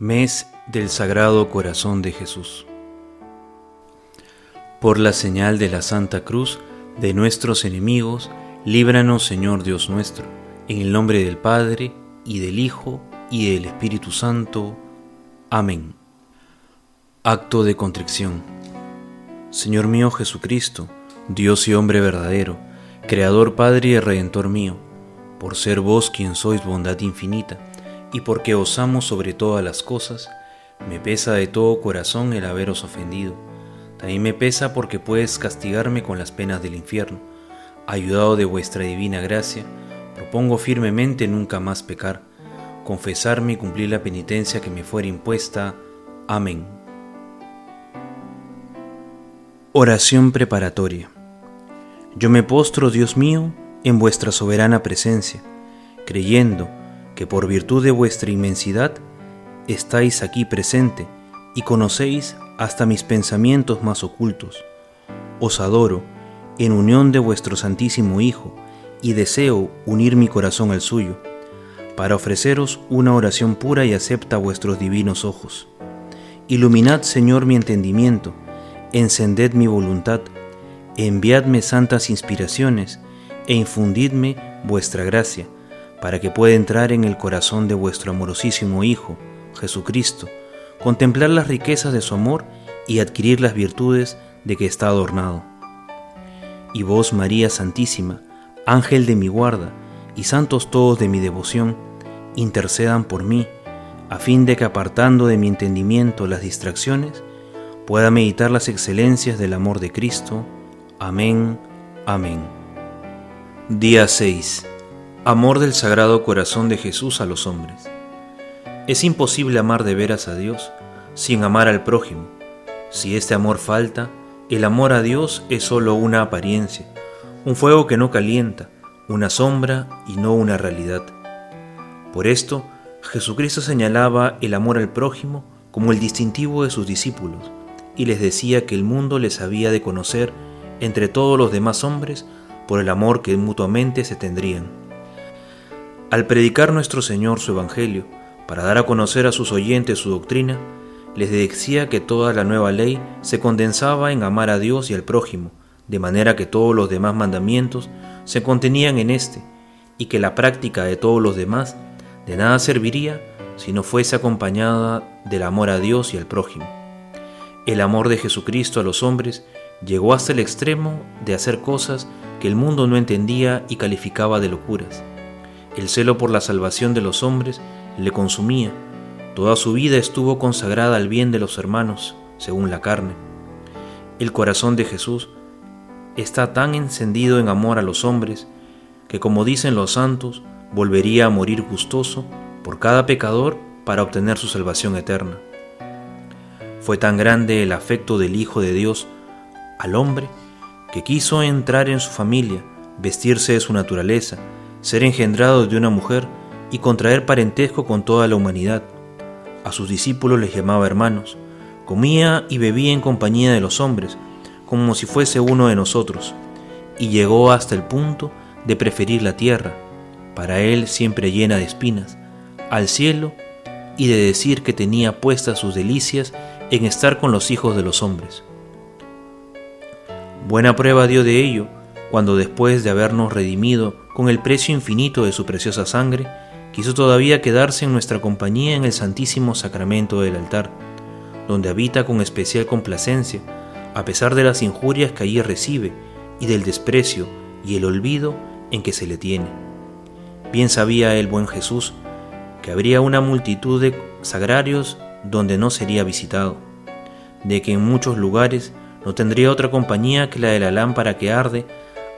Mes del Sagrado Corazón de Jesús. Por la señal de la Santa Cruz de nuestros enemigos, líbranos Señor Dios nuestro, en el nombre del Padre, y del Hijo, y del Espíritu Santo. Amén. Acto de contrición. Señor mío Jesucristo, Dios y hombre verdadero, Creador Padre y Redentor mío, por ser vos quien sois bondad infinita, y porque os amo sobre todas las cosas, me pesa de todo corazón el haberos ofendido. También me pesa porque puedes castigarme con las penas del infierno. Ayudado de vuestra divina gracia, propongo firmemente nunca más pecar, confesarme y cumplir la penitencia que me fuera impuesta. Amén. Oración preparatoria. Yo me postro, Dios mío, en vuestra soberana presencia, creyendo que por virtud de vuestra inmensidad estáis aquí presente y conocéis hasta mis pensamientos más ocultos. Os adoro en unión de vuestro Santísimo Hijo y deseo unir mi corazón al suyo, para ofreceros una oración pura y acepta a vuestros divinos ojos. Iluminad, Señor, mi entendimiento, encended mi voluntad, enviadme santas inspiraciones e infundidme vuestra gracia para que pueda entrar en el corazón de vuestro amorosísimo Hijo, Jesucristo, contemplar las riquezas de su amor y adquirir las virtudes de que está adornado. Y vos, María Santísima, Ángel de mi guarda, y santos todos de mi devoción, intercedan por mí, a fin de que apartando de mi entendimiento las distracciones, pueda meditar las excelencias del amor de Cristo. Amén. Amén. Día 6 Amor del Sagrado Corazón de Jesús a los hombres. Es imposible amar de veras a Dios sin amar al prójimo. Si este amor falta, el amor a Dios es solo una apariencia, un fuego que no calienta, una sombra y no una realidad. Por esto, Jesucristo señalaba el amor al prójimo como el distintivo de sus discípulos y les decía que el mundo les había de conocer entre todos los demás hombres por el amor que mutuamente se tendrían. Al predicar nuestro Señor su Evangelio, para dar a conocer a sus oyentes su doctrina, les decía que toda la nueva ley se condensaba en amar a Dios y al prójimo, de manera que todos los demás mandamientos se contenían en éste, y que la práctica de todos los demás de nada serviría si no fuese acompañada del amor a Dios y al prójimo. El amor de Jesucristo a los hombres llegó hasta el extremo de hacer cosas que el mundo no entendía y calificaba de locuras. El celo por la salvación de los hombres le consumía. Toda su vida estuvo consagrada al bien de los hermanos, según la carne. El corazón de Jesús está tan encendido en amor a los hombres que, como dicen los santos, volvería a morir gustoso por cada pecador para obtener su salvación eterna. Fue tan grande el afecto del Hijo de Dios al hombre que quiso entrar en su familia, vestirse de su naturaleza, ser engendrado de una mujer y contraer parentesco con toda la humanidad. A sus discípulos les llamaba hermanos. Comía y bebía en compañía de los hombres, como si fuese uno de nosotros, y llegó hasta el punto de preferir la tierra, para él siempre llena de espinas, al cielo, y de decir que tenía puestas sus delicias en estar con los hijos de los hombres. Buena prueba dio de ello cuando después de habernos redimido con el precio infinito de su preciosa sangre, quiso todavía quedarse en nuestra compañía en el Santísimo Sacramento del altar, donde habita con especial complacencia, a pesar de las injurias que allí recibe y del desprecio y el olvido en que se le tiene. Bien sabía el buen Jesús que habría una multitud de sagrarios donde no sería visitado, de que en muchos lugares no tendría otra compañía que la de la lámpara que arde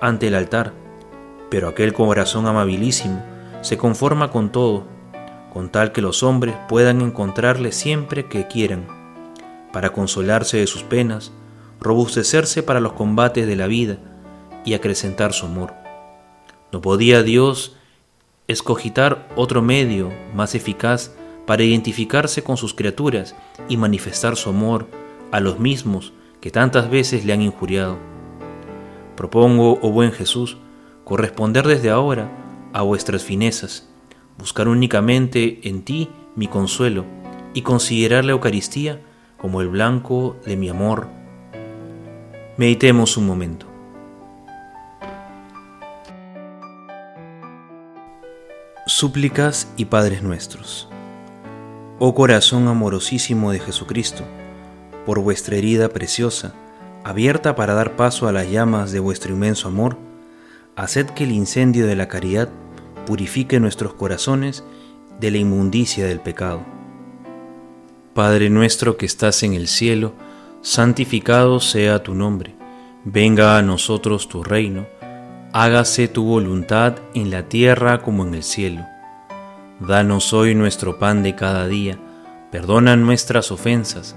ante el altar, pero aquel corazón amabilísimo se conforma con todo, con tal que los hombres puedan encontrarle siempre que quieran, para consolarse de sus penas, robustecerse para los combates de la vida y acrecentar su amor. No podía Dios escogitar otro medio más eficaz para identificarse con sus criaturas y manifestar su amor a los mismos que tantas veces le han injuriado. Propongo, oh buen Jesús, corresponder desde ahora a vuestras finezas, buscar únicamente en ti mi consuelo y considerar la Eucaristía como el blanco de mi amor. Meditemos un momento. Súplicas y Padres nuestros. Oh corazón amorosísimo de Jesucristo, por vuestra herida preciosa, abierta para dar paso a las llamas de vuestro inmenso amor, haced que el incendio de la caridad purifique nuestros corazones de la inmundicia del pecado. Padre nuestro que estás en el cielo, santificado sea tu nombre, venga a nosotros tu reino, hágase tu voluntad en la tierra como en el cielo. Danos hoy nuestro pan de cada día, perdona nuestras ofensas,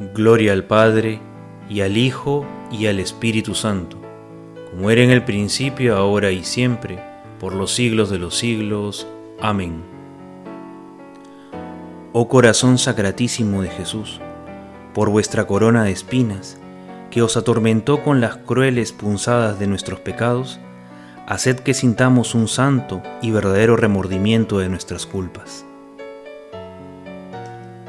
Gloria al Padre, y al Hijo, y al Espíritu Santo, como era en el principio, ahora y siempre, por los siglos de los siglos. Amén. Oh corazón sacratísimo de Jesús, por vuestra corona de espinas, que os atormentó con las crueles punzadas de nuestros pecados, haced que sintamos un santo y verdadero remordimiento de nuestras culpas.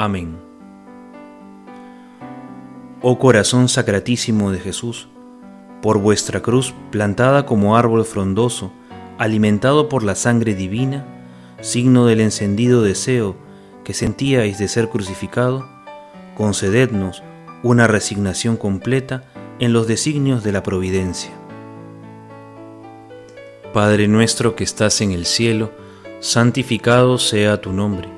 Amén. Oh corazón sacratísimo de Jesús, por vuestra cruz plantada como árbol frondoso, alimentado por la sangre divina, signo del encendido deseo que sentíais de ser crucificado, concedednos una resignación completa en los designios de la providencia. Padre nuestro que estás en el cielo, santificado sea tu nombre,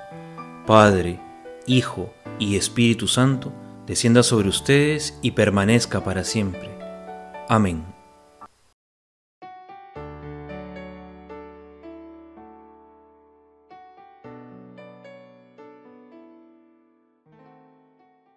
Padre, Hijo y Espíritu Santo, descienda sobre ustedes y permanezca para siempre. Amén.